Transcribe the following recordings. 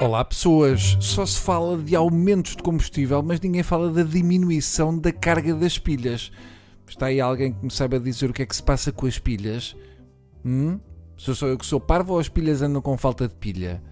Olá pessoas, só se fala de aumentos de combustível, mas ninguém fala da diminuição da carga das pilhas. Está aí alguém que me saiba dizer o que é que se passa com as pilhas? Hum? Sou só eu que sou parvo ou as pilhas andam com falta de pilha?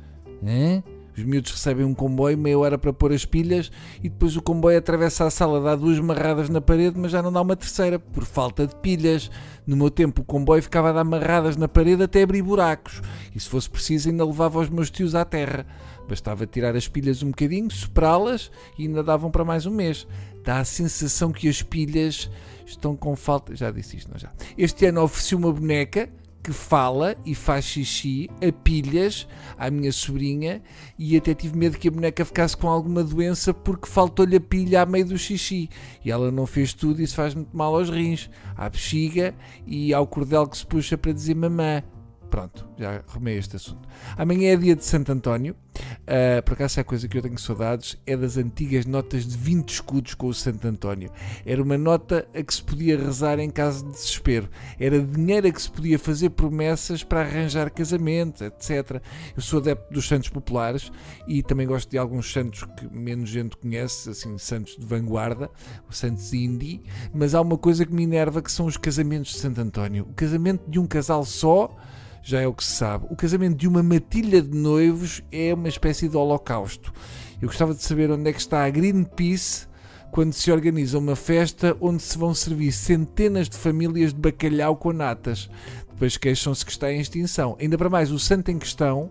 Hã? Os miúdos recebem um comboio, meia hora para pôr as pilhas e depois o comboio atravessa a sala, dá duas marradas na parede, mas já não dá uma terceira, por falta de pilhas. No meu tempo, o comboio ficava a dar marradas na parede até abrir buracos. E se fosse preciso, ainda levava os meus tios à terra. Bastava tirar as pilhas um bocadinho, soprá-las e ainda davam para mais um mês. Dá a sensação que as pilhas estão com falta. Já disse isto, não já? Este ano ofereci uma boneca que fala e faz xixi a pilhas à minha sobrinha e até tive medo que a boneca ficasse com alguma doença porque faltou-lhe a pilha a meio do xixi. E ela não fez tudo e isso faz muito mal aos rins, à bexiga e ao cordel que se puxa para dizer mamã. Pronto, já arrumei este assunto. Amanhã é dia de Santo António. Uh, por acaso, a coisa que eu tenho saudades é das antigas notas de 20 escudos com o Santo António. Era uma nota a que se podia rezar em caso de desespero. Era dinheiro a que se podia fazer promessas para arranjar casamentos, etc. Eu sou adepto dos santos populares e também gosto de alguns santos que menos gente conhece, assim, santos de vanguarda, os santos indie. Mas há uma coisa que me enerva que são os casamentos de Santo António. O casamento de um casal só já é o que se sabe. O casamento de uma matilha de noivos é uma espécie de holocausto. Eu gostava de saber onde é que está a Greenpeace quando se organiza uma festa onde se vão servir centenas de famílias de bacalhau com natas. Depois queixam-se que está em extinção. Ainda para mais, o santo em questão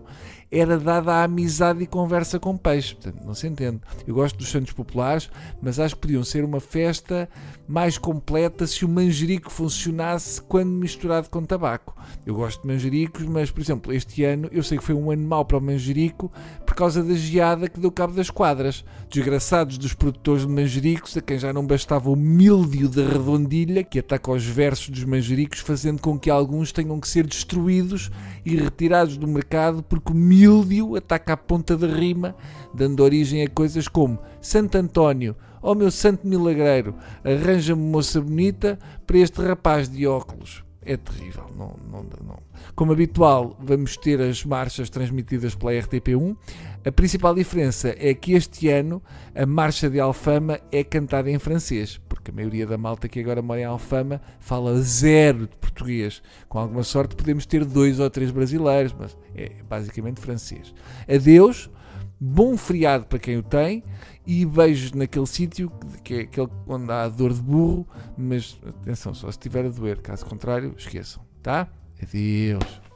era dada a amizade e conversa com peixe. Portanto, não se entende. Eu gosto dos santos populares, mas acho que podiam ser uma festa mais completa se o manjerico funcionasse quando misturado com tabaco. Eu gosto de manjericos, mas, por exemplo, este ano eu sei que foi um ano mau para o manjerico por causa da geada que deu cabo das quadras. Desgraçados dos produtores de manjericos, a quem já não bastava o míldio da redondilha que ataca os versos dos manjericos, fazendo com que alguns tenham que ser destruídos e retirados do mercado porque o míldio ataca a ponta da rima, dando origem a coisas como Santo António, ó oh meu santo milagreiro, arranja-me moça bonita para este rapaz de óculos. É terrível, não, não, não. Como habitual, vamos ter as marchas transmitidas pela RTP1. A principal diferença é que este ano a marcha de Alfama é cantada em francês, a maioria da malta que agora mora em Alfama fala zero de português. Com alguma sorte podemos ter dois ou três brasileiros, mas é basicamente francês. Adeus, bom feriado para quem o tem e beijos naquele sítio que é aquele onde há dor de burro, mas atenção, só se estiver a doer, caso contrário, esqueçam, tá? Adeus.